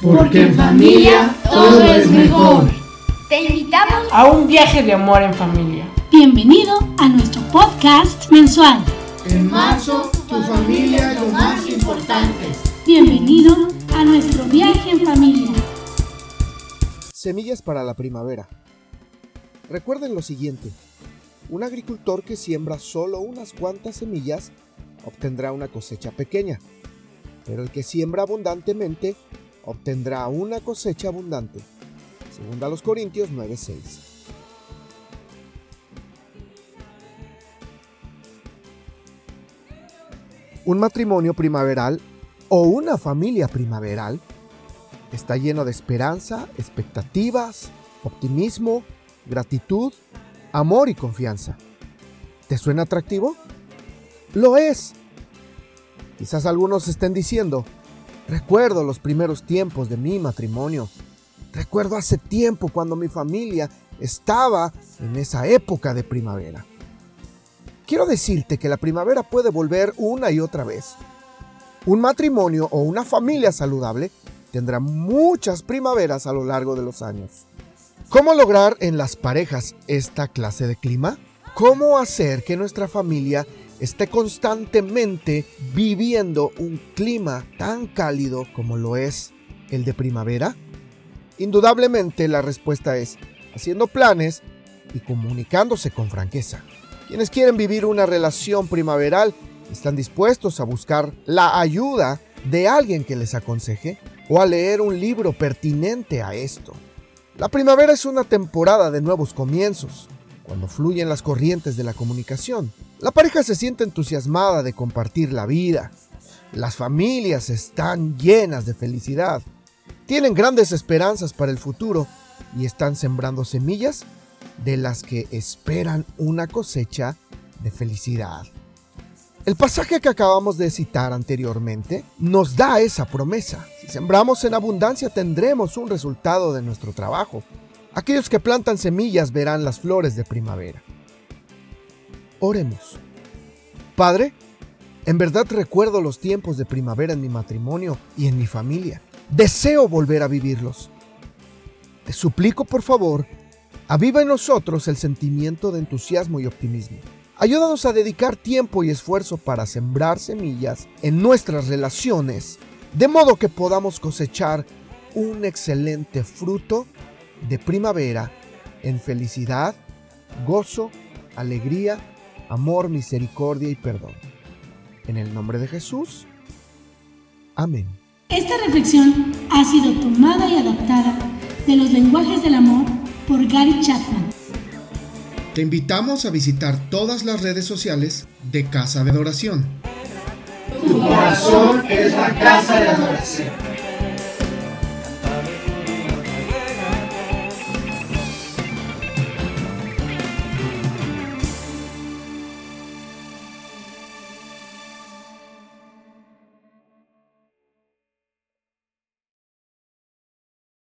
Porque en familia todo es mejor. Te invitamos a un viaje de amor en familia. Bienvenido a nuestro podcast mensual. En marzo, tu familia es lo más importante. Bienvenido a nuestro viaje en familia. Semillas para la primavera. Recuerden lo siguiente. Un agricultor que siembra solo unas cuantas semillas obtendrá una cosecha pequeña, pero el que siembra abundantemente obtendrá una cosecha abundante. Segunda a los Corintios 9:6. Un matrimonio primaveral o una familia primaveral está lleno de esperanza, expectativas, optimismo, gratitud, amor y confianza. ¿Te suena atractivo? Lo es. Quizás algunos estén diciendo, Recuerdo los primeros tiempos de mi matrimonio. Recuerdo hace tiempo cuando mi familia estaba en esa época de primavera. Quiero decirte que la primavera puede volver una y otra vez. Un matrimonio o una familia saludable tendrá muchas primaveras a lo largo de los años. ¿Cómo lograr en las parejas esta clase de clima? ¿Cómo hacer que nuestra familia esté constantemente viviendo un clima tan cálido como lo es el de primavera? Indudablemente la respuesta es haciendo planes y comunicándose con franqueza. Quienes quieren vivir una relación primaveral están dispuestos a buscar la ayuda de alguien que les aconseje o a leer un libro pertinente a esto. La primavera es una temporada de nuevos comienzos, cuando fluyen las corrientes de la comunicación. La pareja se siente entusiasmada de compartir la vida. Las familias están llenas de felicidad. Tienen grandes esperanzas para el futuro y están sembrando semillas de las que esperan una cosecha de felicidad. El pasaje que acabamos de citar anteriormente nos da esa promesa. Si sembramos en abundancia tendremos un resultado de nuestro trabajo. Aquellos que plantan semillas verán las flores de primavera. Oremos. Padre, en verdad recuerdo los tiempos de primavera en mi matrimonio y en mi familia. Deseo volver a vivirlos. Te suplico, por favor, aviva en nosotros el sentimiento de entusiasmo y optimismo. Ayúdanos a dedicar tiempo y esfuerzo para sembrar semillas en nuestras relaciones, de modo que podamos cosechar un excelente fruto de primavera en felicidad, gozo, alegría amor, misericordia y perdón. En el nombre de Jesús. Amén. Esta reflexión ha sido tomada y adaptada de los lenguajes del amor por Gary Chapman. Te invitamos a visitar todas las redes sociales de Casa de Adoración. Tu corazón es la casa de adoración.